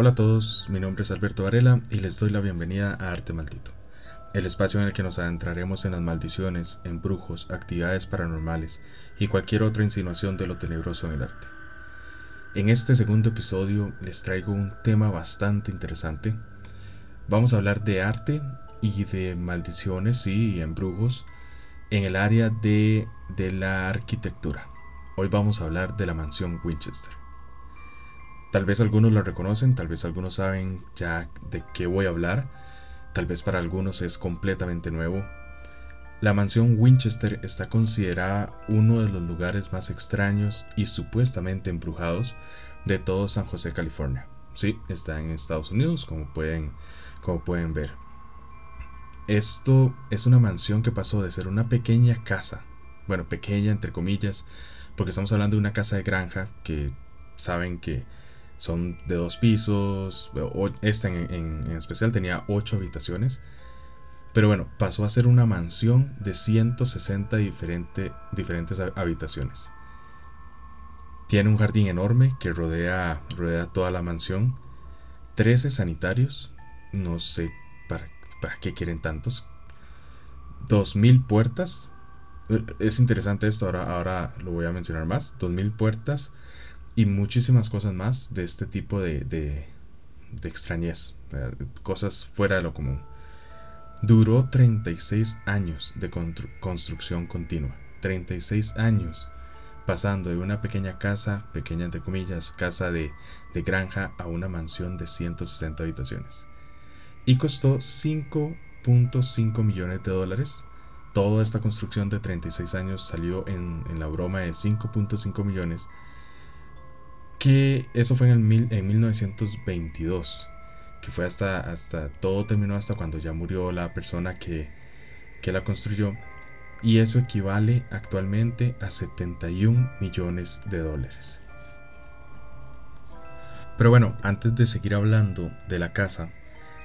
Hola a todos, mi nombre es Alberto Varela y les doy la bienvenida a Arte Maldito, el espacio en el que nos adentraremos en las maldiciones, embrujos, actividades paranormales y cualquier otra insinuación de lo tenebroso en el arte. En este segundo episodio les traigo un tema bastante interesante. Vamos a hablar de arte y de maldiciones y embrujos en el área de, de la arquitectura. Hoy vamos a hablar de la mansión Winchester. Tal vez algunos lo reconocen, tal vez algunos saben ya de qué voy a hablar, tal vez para algunos es completamente nuevo. La mansión Winchester está considerada uno de los lugares más extraños y supuestamente embrujados de todo San José, California. Sí, está en Estados Unidos, como pueden, como pueden ver. Esto es una mansión que pasó de ser una pequeña casa, bueno, pequeña entre comillas, porque estamos hablando de una casa de granja que saben que son de dos pisos. Esta en, especial tenía ocho habitaciones. Pero bueno, pasó a ser una mansión de 160 diferentes habitaciones. Tiene un jardín enorme que rodea, rodea toda la mansión. 13 sanitarios. No sé para, para qué quieren tantos. 2.000 puertas. Es interesante esto, ahora, ahora lo voy a mencionar más. 2.000 puertas y muchísimas cosas más de este tipo de, de, extrañez, cosas fuera de lo común. Duró 36 años de construcción continua, 36 años pasando de una pequeña casa, pequeña entre comillas, casa de, de granja a una mansión de 160 habitaciones. Y costó 5.5 millones de dólares. Toda esta construcción de 36 años salió en la broma de 5.5 millones que eso fue en, el mil, en 1922, que fue hasta, hasta, todo terminó hasta cuando ya murió la persona que, que la construyó, y eso equivale actualmente a 71 millones de dólares. Pero bueno, antes de seguir hablando de la casa,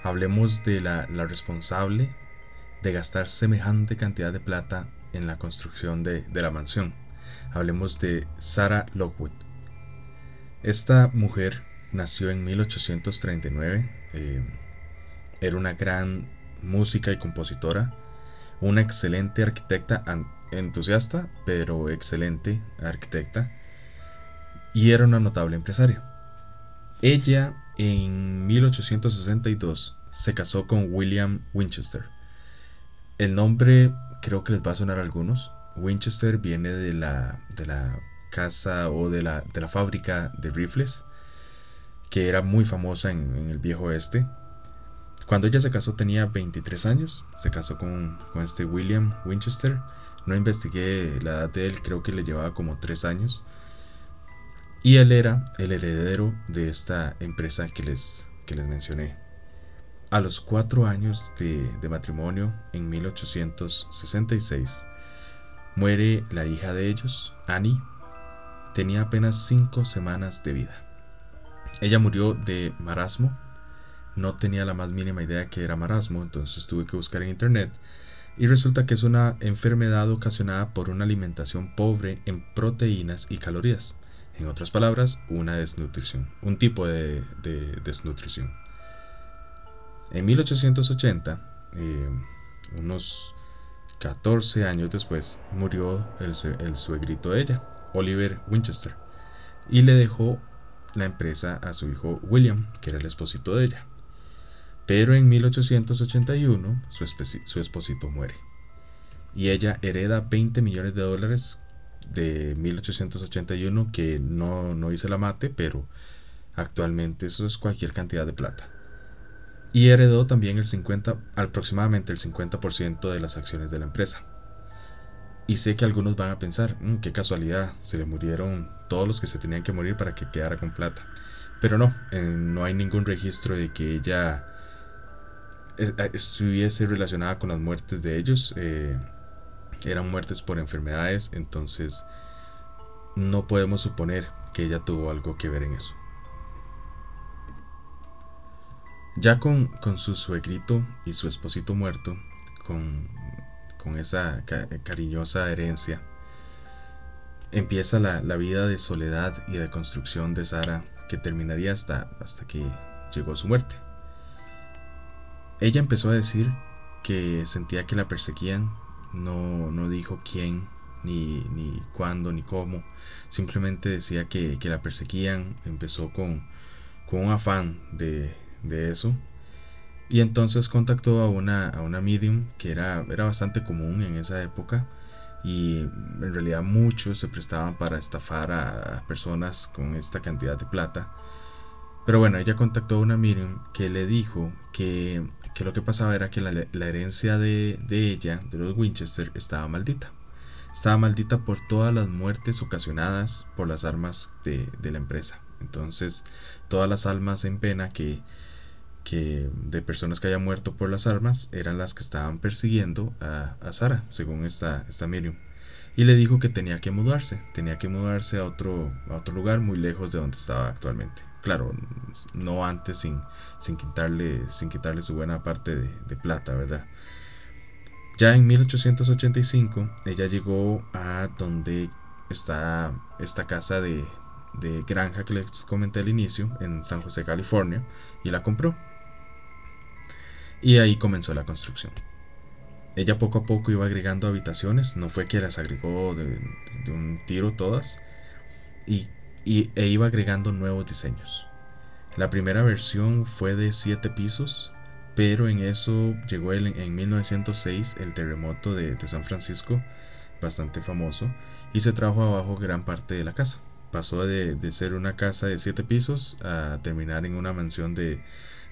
hablemos de la, la responsable de gastar semejante cantidad de plata en la construcción de, de la mansión. Hablemos de Sarah Lockwood. Esta mujer nació en 1839, eh, era una gran música y compositora, una excelente arquitecta, entusiasta, pero excelente arquitecta, y era una notable empresaria. Ella en 1862 se casó con William Winchester. El nombre creo que les va a sonar a algunos. Winchester viene de la, de la casa o de la, de la fábrica de rifles, que era muy famosa en, el viejo oeste. Cuando ella se casó tenía 23 años, se casó con, con este William Winchester. No investigué la edad de él, creo que le llevaba como 3 años. Y él era el heredero de esta empresa que les, que les mencioné. A los 4 años de, de matrimonio, en 1866, muere la hija de ellos, Annie, tenía apenas cinco semanas de vida. Ella murió de marasmo, no tenía la más mínima idea que era marasmo, entonces tuve que buscar en internet y resulta que es una enfermedad ocasionada por una alimentación pobre en proteínas y calorías. En otras palabras, una desnutrición, un tipo de, desnutrición. En 1880, eh, unos 14 años después, murió el, el suegrito de ella, Oliver Winchester, y le dejó la empresa a su hijo William, que era el esposito de ella. Pero en 1881 su, su esposito muere y ella hereda 20 millones de dólares de 1881 que no, no hice la mate, pero actualmente eso es cualquier cantidad de plata. Y heredó también el 50, aproximadamente el 50% de las acciones de la empresa. Y sé que algunos van a pensar, mm, qué casualidad, se le murieron todos los que se tenían que morir para que quedara con plata. Pero no, eh, no hay ningún registro de que ella estuviese relacionada con las muertes de ellos. Eh, eran muertes por enfermedades, entonces no podemos suponer que ella tuvo algo que ver en eso. Ya con, con su suegrito y su esposito muerto, con con esa cariñosa herencia, empieza la, vida de soledad y de construcción de Sara que terminaría hasta, hasta que llegó su muerte. Ella empezó a decir que sentía que la perseguían, no, no dijo quién, ni, ni cuándo, ni cómo, simplemente decía que, la perseguían, empezó con, con un afán de, de, eso. Y entonces contactó a una, a una medium que era, era bastante común en esa época y en realidad muchos se prestaban para estafar a personas con esta cantidad de plata. Pero bueno, ella contactó a una medium que le dijo que, que lo que pasaba era que la, la herencia de, de, ella, de los Winchester, estaba maldita. Estaba maldita por todas las muertes ocasionadas por las armas de, de la empresa. Entonces, todas las almas en pena que, que de personas que hayan muerto por las armas eran las que estaban persiguiendo a, a Sara, según esta, esta medium. Y le dijo que tenía que mudarse, tenía que mudarse a otro, a otro lugar muy lejos de donde estaba actualmente. Claro, no antes sin, sin, quitarle, sin quitarle su buena parte de, de plata, ¿verdad? Ya en 1885 ella llegó a donde está esta casa de, de granja que les comenté al inicio, en San José, California, y la compró. Y ahí comenzó la construcción. Ella poco a poco iba agregando habitaciones, no fue que las agregó de, un tiro todas, y, e iba agregando nuevos diseños. La primera versión fue de 7 pisos, pero en eso llegó el, en 1906 el terremoto de, San Francisco, bastante famoso, y se trajo abajo gran parte de la casa. Pasó de, de ser una casa de 7 pisos a terminar en una mansión de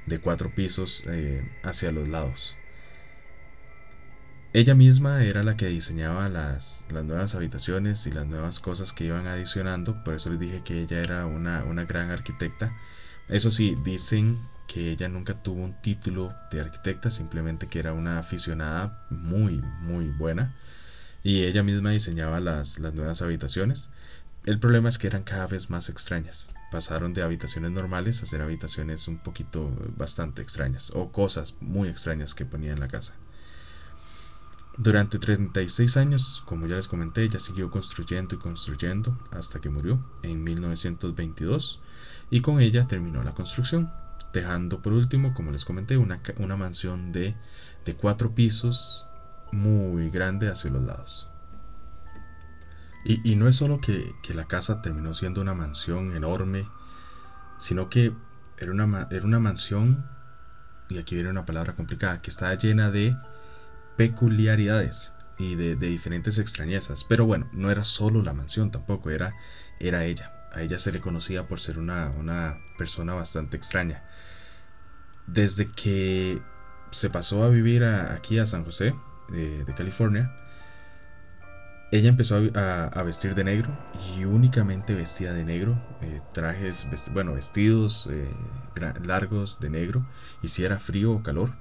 de cuatro pisos eh, hacia los lados. Ella misma era la que diseñaba las, las, nuevas habitaciones y las nuevas cosas que iban adicionando, por eso les dije que ella era una, una gran arquitecta. Eso sí, dicen que ella nunca tuvo un título de arquitecta, simplemente que era una aficionada muy, muy buena. Y ella misma diseñaba las, las nuevas habitaciones. El problema es que eran cada vez más extrañas pasaron de habitaciones normales a ser habitaciones un poquito bastante extrañas o cosas muy extrañas que ponía en la casa. Durante 36 años, como ya les comenté, ella siguió construyendo y construyendo hasta que murió en 1922 y con ella terminó la construcción, dejando por último, como les comenté, una, una mansión de, de cuatro pisos muy grande hacia los lados. Y, no es solo que, la casa terminó siendo una mansión enorme, sino que era una, era una mansión, y aquí viene una palabra complicada, que estaba llena de peculiaridades y de, diferentes extrañezas. Pero bueno, no era solo la mansión tampoco, era, era ella. A ella se le conocía por ser una, una persona bastante extraña. Desde que se pasó a vivir aquí a San José, de California, ella empezó a, vestir de negro y únicamente vestía de negro, eh, trajes, bueno, vestidos eh, largos de negro. Y si era frío o calor,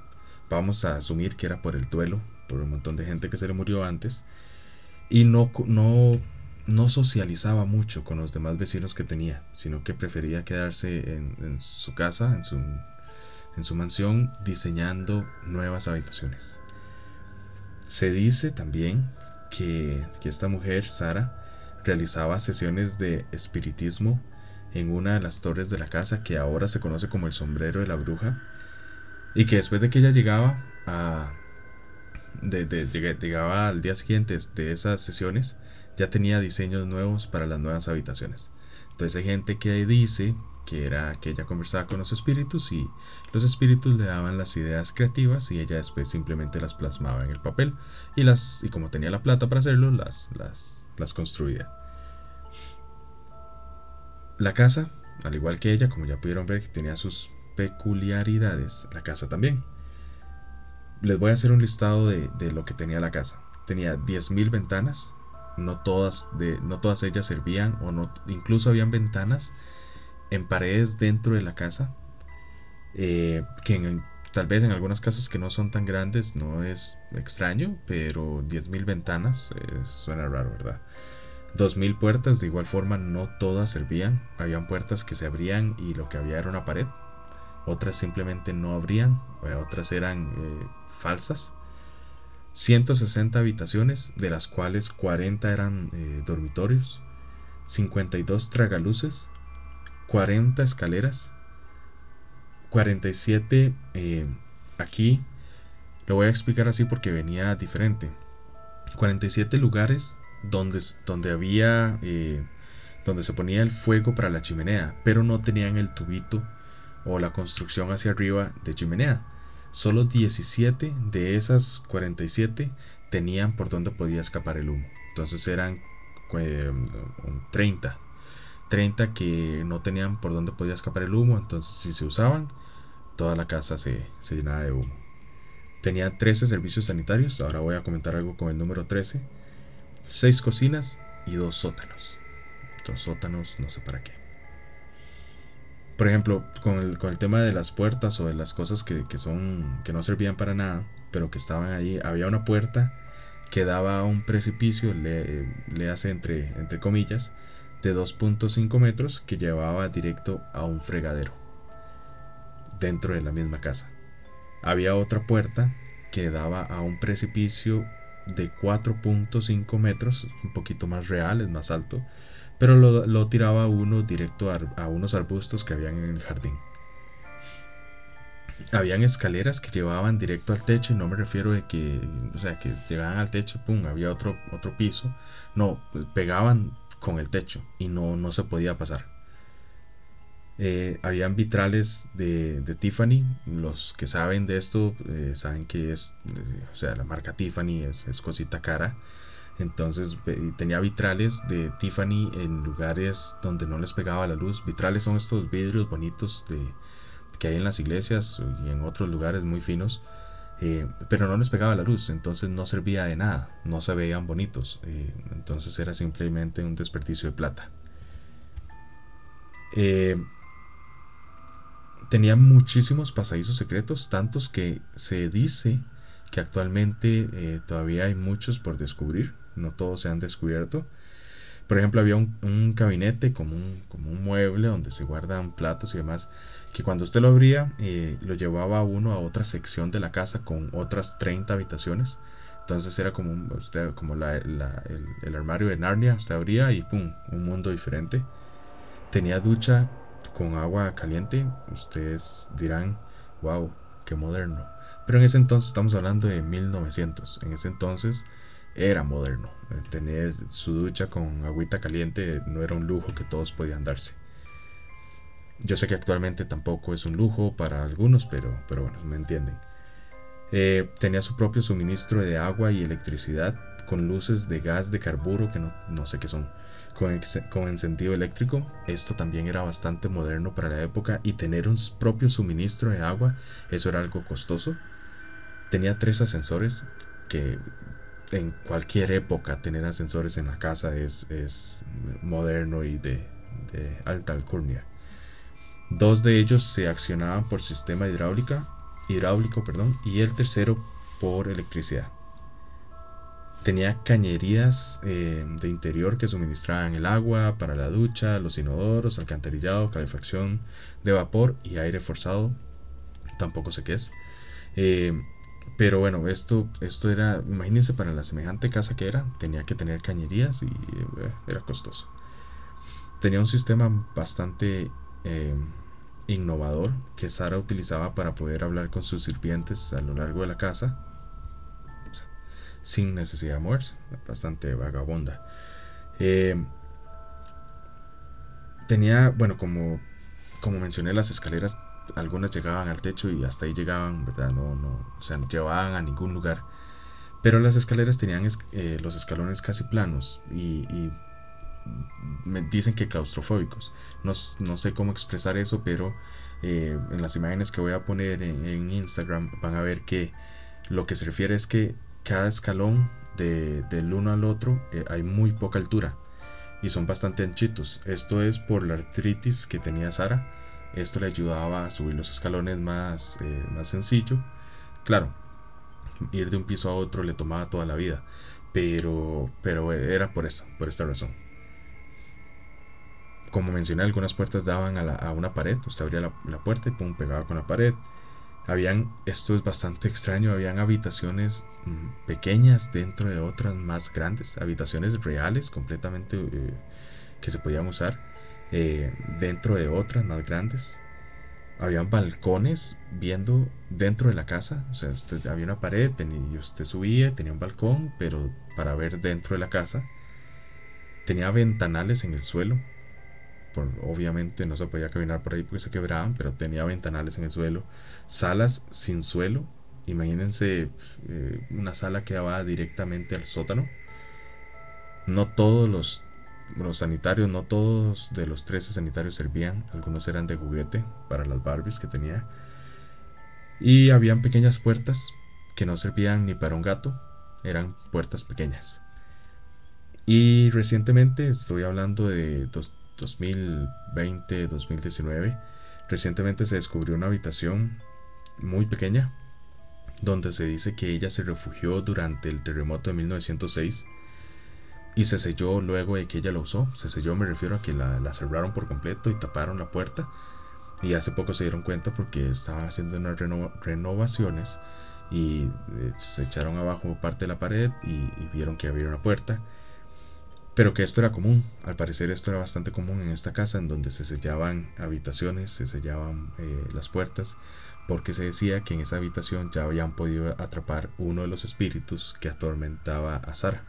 vamos a asumir que era por el duelo, por un montón de gente que se le murió antes. Y no, no, no socializaba mucho con los demás vecinos que tenía, sino que prefería quedarse en, en su casa, en su, en su mansión, diseñando nuevas habitaciones. Se dice también que, esta mujer, Sara, realizaba sesiones de espiritismo en una de las torres de la casa que ahora se conoce como el sombrero de la bruja y que después de que ella llegaba a de, llegaba al día siguiente de esas sesiones ya tenía diseños nuevos para las nuevas habitaciones. Entonces hay gente que dice que era que ella conversaba con los espíritus y los espíritus le daban las ideas creativas y ella después simplemente las plasmaba en el papel y las y como tenía la plata para hacerlo las las, las construía. La casa, al igual que ella, como ya pudieron ver, tenía sus peculiaridades, la casa también. Les voy a hacer un listado de, de lo que tenía la casa. Tenía 10.000 ventanas, no todas, de, no todas ellas servían, o no, incluso habían ventanas en paredes dentro de la casa, eh, que tal vez en algunas casas que no son tan grandes no es extraño, pero 10.000 ventanas eh, suena raro, ¿verdad? 2.000 puertas, de igual forma no todas servían, habían puertas que se abrían y lo que había era una pared, otras simplemente no abrían, eh, otras eran falsas. 160 habitaciones, de las cuales 40 eran dormitorios, 52 tragaluces, 40 escaleras, 47, eh, aquí lo voy a explicar así porque venía diferente. 47 lugares donde, donde había, eh, donde se ponía el fuego para la chimenea, pero no tenían el tubito o la construcción hacia arriba de chimenea. Solo 17 de esas 47 tenían por donde podía escapar el humo. Entonces eran 30. Eh, 30 que no tenían por donde podía escapar el humo. Entonces si se usaban, toda la casa se, se llenaba de humo. Tenía 13 servicios sanitarios. Ahora voy a comentar algo con el número 13. 6 cocinas y 2 sótanos. Dos sótanos, no sé para qué. Por ejemplo, con el, con el tema de las puertas o de las cosas que, que, son, que no servían para nada, pero que estaban ahí, había una puerta que daba a un precipicio, le, le hace entre, entre comillas, de 2.5 metros que llevaba directo a un fregadero dentro de la misma casa. Había otra puerta que daba a un precipicio de 4.5 metros, un poquito más real, es más alto, pero lo, tiraba uno directo a, unos arbustos que habían en el jardín. Habían escaleras que llevaban directo al techo y no me refiero de que, o sea, que llegaban al techo, pum, había otro, otro piso. No, pegaban con el techo y no, no se podía pasar. Eh, habían vitrales de, Tiffany. Los que saben de esto eh, saben que es, eh, o sea, la marca Tiffany es, cosita cara. Entonces tenía vitrales de Tiffany en lugares donde no les pegaba la luz. Vitrales son estos vidrios bonitos de, que hay en las iglesias y en otros lugares muy finos. Pero no les pegaba la luz, entonces no servía de nada, no se veían bonitos, entonces era simplemente un desperdicio de plata. Tenía muchísimos pasadizos secretos, tantos que se dice que actualmente eh, todavía hay muchos por descubrir, no todos se han descubierto. Por ejemplo, había un, gabinete como un, como un, mueble donde se guardan platos y demás, que cuando usted lo abría, eh, lo llevaba uno a otra sección de la casa con otras 30 habitaciones. Entonces era como, usted, como el, el, armario de Narnia, usted abría y ¡pum! Un mundo diferente. Tenía ducha con agua caliente, ustedes dirán, wow, qué moderno. Pero en ese entonces estamos hablando de 1900. En ese entonces era moderno. Tener su ducha con agüita caliente no era un lujo que todos podían darse. Yo sé que actualmente tampoco es un lujo para algunos, pero, pero bueno, me entienden. Eh, tenía su propio suministro de agua y electricidad con luces de gas de carburo que no, no sé qué son con, encendido eléctrico. Esto también era bastante moderno para la época y tener un propio suministro de agua, eso era algo costoso. Tenía tres ascensores que en cualquier época tener ascensores en la casa es, es moderno y de, alta alcurnia. Dos de ellos se accionaban por sistema hidráulica, hidráulico perdón, y el tercero por electricidad. Tenía cañerías eh, de interior que suministraban el agua para la ducha, los inodoros, alcantarillado, calefacción de vapor y aire forzado. Tampoco sé qué es. Eh, pero bueno, esto, esto era, imagínense para la semejante casa que era, tenía que tener cañerías y eh, era costoso. Tenía un sistema bastante innovador que Sara utilizaba para poder hablar con sus sirvientes a lo largo de la casa sin necesidad de moverse, bastante vagabunda. Eh, tenía, bueno, como, como mencioné, las escaleras, algunas llegaban al techo y hasta ahí llegaban, ¿verdad? No, no, o sea, no llevaban a ningún lugar. Pero las escaleras tenían eh, los escalones casi planos y, me dicen que claustrofóbicos. No, no, sé cómo expresar eso, pero eh, en las imágenes que voy a poner en, en, Instagram van a ver que lo que se refiere es que cada escalón del uno al otro eh, hay muy poca altura y son bastante anchitos. Esto es por la artritis que tenía Sara. Esto le ayudaba a subir los escalones más, eh, más sencillo. Claro, ir de un piso a otro le tomaba toda la vida, pero, pero era por, esa, por esta razón. Como mencioné, algunas puertas daban a, una pared. Usted abría la, la puerta y pum, pegaba con la pared habían, esto es bastante extraño, habían habitaciones mm, pequeñas dentro de otras más grandes, habitaciones reales completamente eh, que se podían usar eh, dentro de otras más grandes. habían balcones viendo dentro de la casa. O sea, usted, había una pared y usted subía, tenía un balcón, pero para ver dentro de la casa. Tenía ventanales en el suelo. Por, obviamente no se podía caminar por ahí porque se quebraban, pero tenía ventanales en el suelo. Salas sin suelo. Imagínense eh, una sala que daba directamente al sótano. No todos los los sanitarios, no todos de los 13 sanitarios servían, algunos eran de juguete para las Barbies que tenía. Y habían pequeñas puertas que no servían ni para un gato, eran puertas pequeñas. Y recientemente, estoy hablando de 2020, 2019, recientemente se descubrió una habitación muy pequeña donde se dice que ella se refugió durante el terremoto de 1906 y se selló luego de que ella la usó. Se selló, me refiero a que la, cerraron por completo y taparon la puerta. Y hace poco se dieron cuenta porque estaban haciendo unas renovaciones y eh, se echaron abajo parte de la pared y, vieron que había una puerta. Pero que esto era común, al parecer esto era bastante común en esta casa en donde se sellaban habitaciones, se sellaban eh, las puertas, porque se decía que en esa habitación ya habían podido atrapar uno de los espíritus que atormentaba a Sara.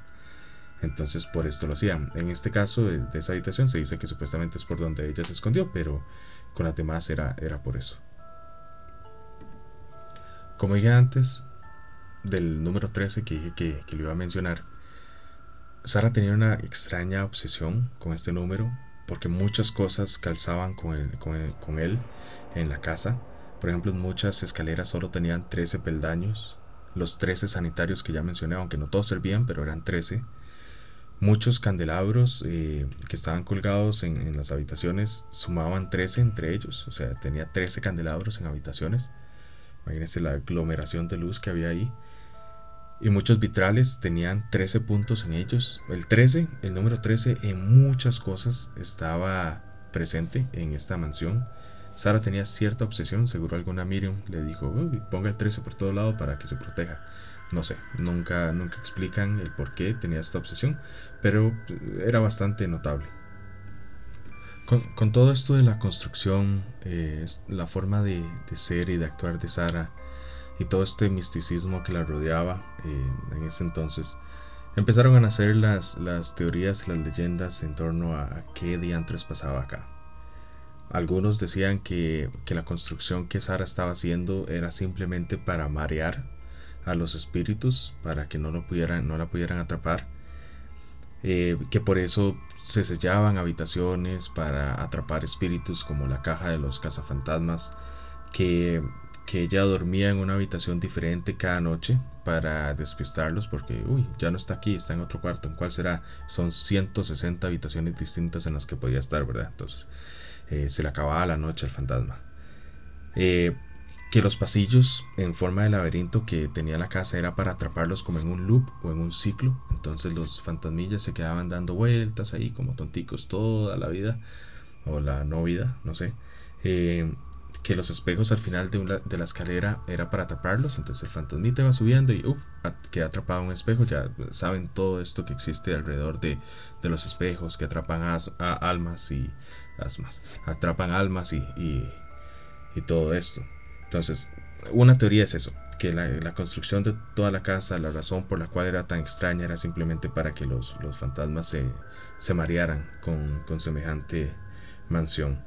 Entonces por esto lo hacían. En este caso de, esa habitación se dice que supuestamente es por donde ella se escondió, pero con las demás era, era por eso. Como dije antes, del número 13 que dije que, que iba a mencionar, Sara tenía una extraña obsesión con este número porque muchas cosas calzaban con con, con él en la casa. Por ejemplo, muchas escaleras solo tenían 13 peldaños. Los 13 sanitarios que ya mencioné, aunque no todos servían, pero eran 13 Muchos candelabros eh, que estaban colgados en, las habitaciones sumaban 13 entre ellos, o sea, tenía 13 candelabros en habitaciones. Imagínense la aglomeración de luz que había ahí. Y muchos vitrales tenían 13 puntos en ellos. El 13, el número 13, en muchas cosas estaba presente en esta mansión. Sara tenía cierta obsesión, seguro alguna Miriam le dijo, ponga el 13 por todo lado para que se proteja. No sé, nunca, nunca explican el por qué tenía esta obsesión, pero era bastante notable. Con, todo esto de la construcción, eh, la forma de, ser y de actuar de Sara y todo este misticismo que la rodeaba eh, en ese entonces, empezaron a nacer las, las teorías y las leyendas en torno a, qué diantres pasaba acá. Algunos decían que, que la construcción que Sara estaba haciendo era simplemente para marear a los espíritus para que no, lo pudieran, no la pudieran atrapar. Eh, que por eso se sellaban habitaciones para atrapar espíritus como la caja de los cazafantasmas, que, que ella dormía en una habitación diferente cada noche para despistarlos porque, uy, ya no está aquí, está en otro cuarto, ¿en cuál será? Son 160 habitaciones distintas en las que podía estar, ¿verdad? Entonces eh, se le acababa la noche al fantasma. Eh, que los pasillos en forma de laberinto que tenía la casa era para atraparlos como en un loop o en un ciclo. Entonces los fantasmillas se quedaban dando vueltas ahí como tonticos toda la vida o la no vida, no sé. Eh, que los espejos al final de, la escalera era para atraparlos. Entonces el fantasmita va subiendo y uff, queda atrapado un espejo. Ya saben todo esto que existe alrededor de, de los espejos que atrapan a, almas y asmas. Atrapan almas y, y todo esto. Entonces, una teoría es eso, que la, construcción de toda la casa, la razón por la cual era tan extraña era simplemente para que los, fantasmas se, se marearan con, semejante mansión.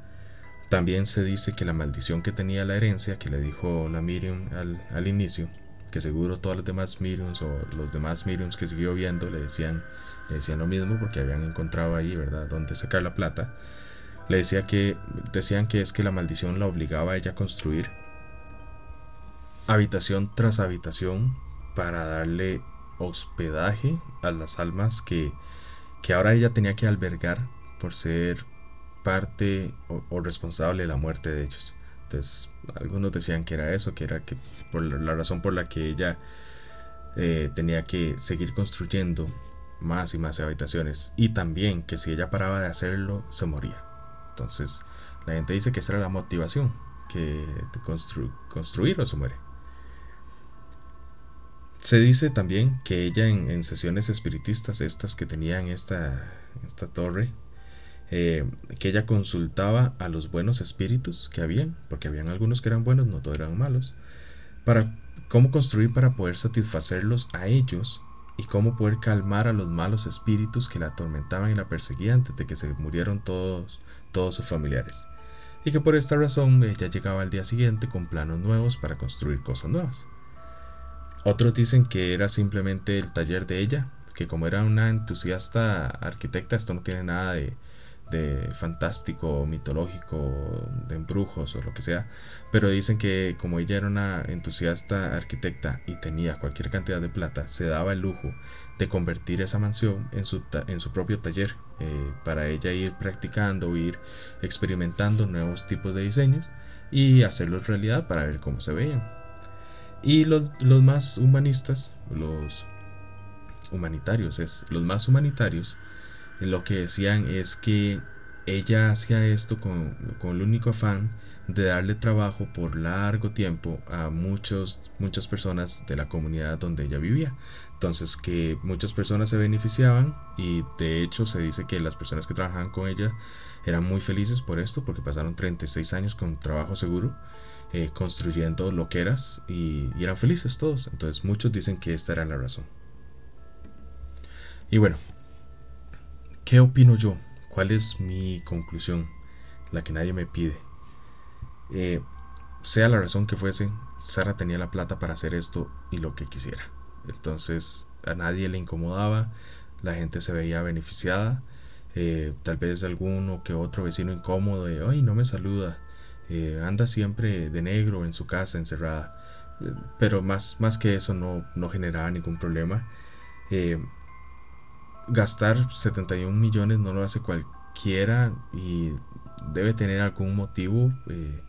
También se dice que la maldición que tenía la herencia, que le dijo la Miriam al, inicio, que seguro todas las demás Miriams o los demás Miriams que siguió viendo le decían, le decían lo mismo porque habían encontrado ahí, ¿verdad?, donde sacar la plata. Le decía que, decían que es que la maldición la obligaba a ella a construir habitación tras habitación para darle hospedaje a las almas que, que ahora ella tenía que albergar por ser parte o, responsable de la muerte de ellos. Entonces, algunos decían que era eso, que era que por la razón por la que ella eh, tenía que seguir construyendo más y más habitaciones y también que si ella paraba de hacerlo se moría. Entonces, la gente dice que esa era la motivación, que construir o se muere. Se dice también que ella en, sesiones espiritistas, estas que tenía en esta, esta torre, eh, que ella consultaba a los buenos espíritus que habían, porque habían algunos que eran buenos, no todos eran malos, para cómo construir para poder satisfacerlos a ellos y cómo poder calmar a los malos espíritus que la atormentaban y la perseguían antes de que se murieron todos, todos sus familiares. Y que por esta razón ella llegaba al día siguiente con planos nuevos para construir cosas nuevas. Otros dicen que era simplemente el taller de ella, que como era una entusiasta arquitecta, esto no tiene nada de, de fantástico, mitológico, de embrujos o lo que sea, pero dicen que como ella era una entusiasta arquitecta y tenía cualquier cantidad de plata, se daba el lujo de convertir esa mansión en su, en su propio taller, eh, para ella ir practicando, ir experimentando nuevos tipos de diseños y hacerlos realidad para ver cómo se veían. Y los, más humanistas, los humanitarios, es, los más humanitarios, lo que decían es que ella hacía esto con, el único afán de darle trabajo por largo tiempo a muchos, muchas personas de la comunidad donde ella vivía. Entonces que muchas personas se beneficiaban y de hecho se dice que las personas que trabajaban con ella eran muy felices por esto porque pasaron 36 años con trabajo seguro eh, construyendo loqueras y, y eran felices todos. Entonces muchos dicen que esta era la razón. Y bueno, ¿Qué opino yo? ¿Cuál es mi conclusión? La que nadie me pide. Eh, sea la razón que fuese, Sara tenía la plata para hacer esto y lo que quisiera. Entonces a nadie le incomodaba, la gente se veía beneficiada. Eh, tal vez alguno que otro vecino incómodo de, ay, no me saluda, eh, anda siempre de negro en su casa encerrada. Pero más, más que eso no, no generaba ningún problema gastar 71 millones no lo hace cualquiera y debe tener algún motivo eh,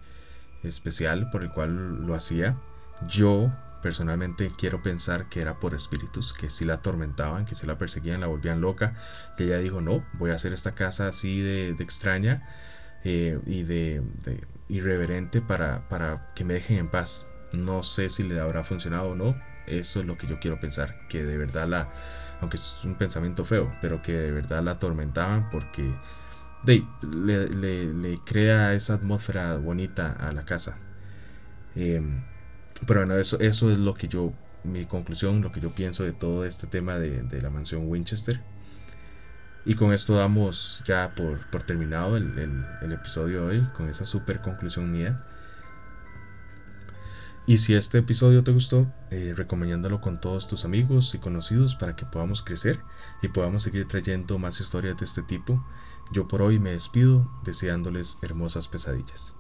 especial por el cual lo hacía. Yo personalmente quiero pensar que era por espíritus, que si la atormentaban, que si la perseguían, la volvían loca, que ella dijo, no, voy a hacer esta casa así de, extraña eh, y de, irreverente para, para que me dejen en paz. No sé si le habrá funcionado o no, eso es lo que yo quiero pensar, que de verdad la aunque es un pensamiento feo, pero que de verdad la atormentaban porque le, crea esa atmósfera bonita a la casa. Em, pero bueno, eso, eso es lo que yo, mi conclusión, lo que yo pienso de todo este tema de, la mansión Winchester. Y con esto damos ya por, terminado el, el episodio de hoy, con esa super conclusión mía. Y si este episodio te gustó, eh, recomiéndalo con todos tus amigos y conocidos para que podamos crecer y podamos seguir trayendo más historias de este tipo. Yo por hoy me despido deseándoles hermosas pesadillas.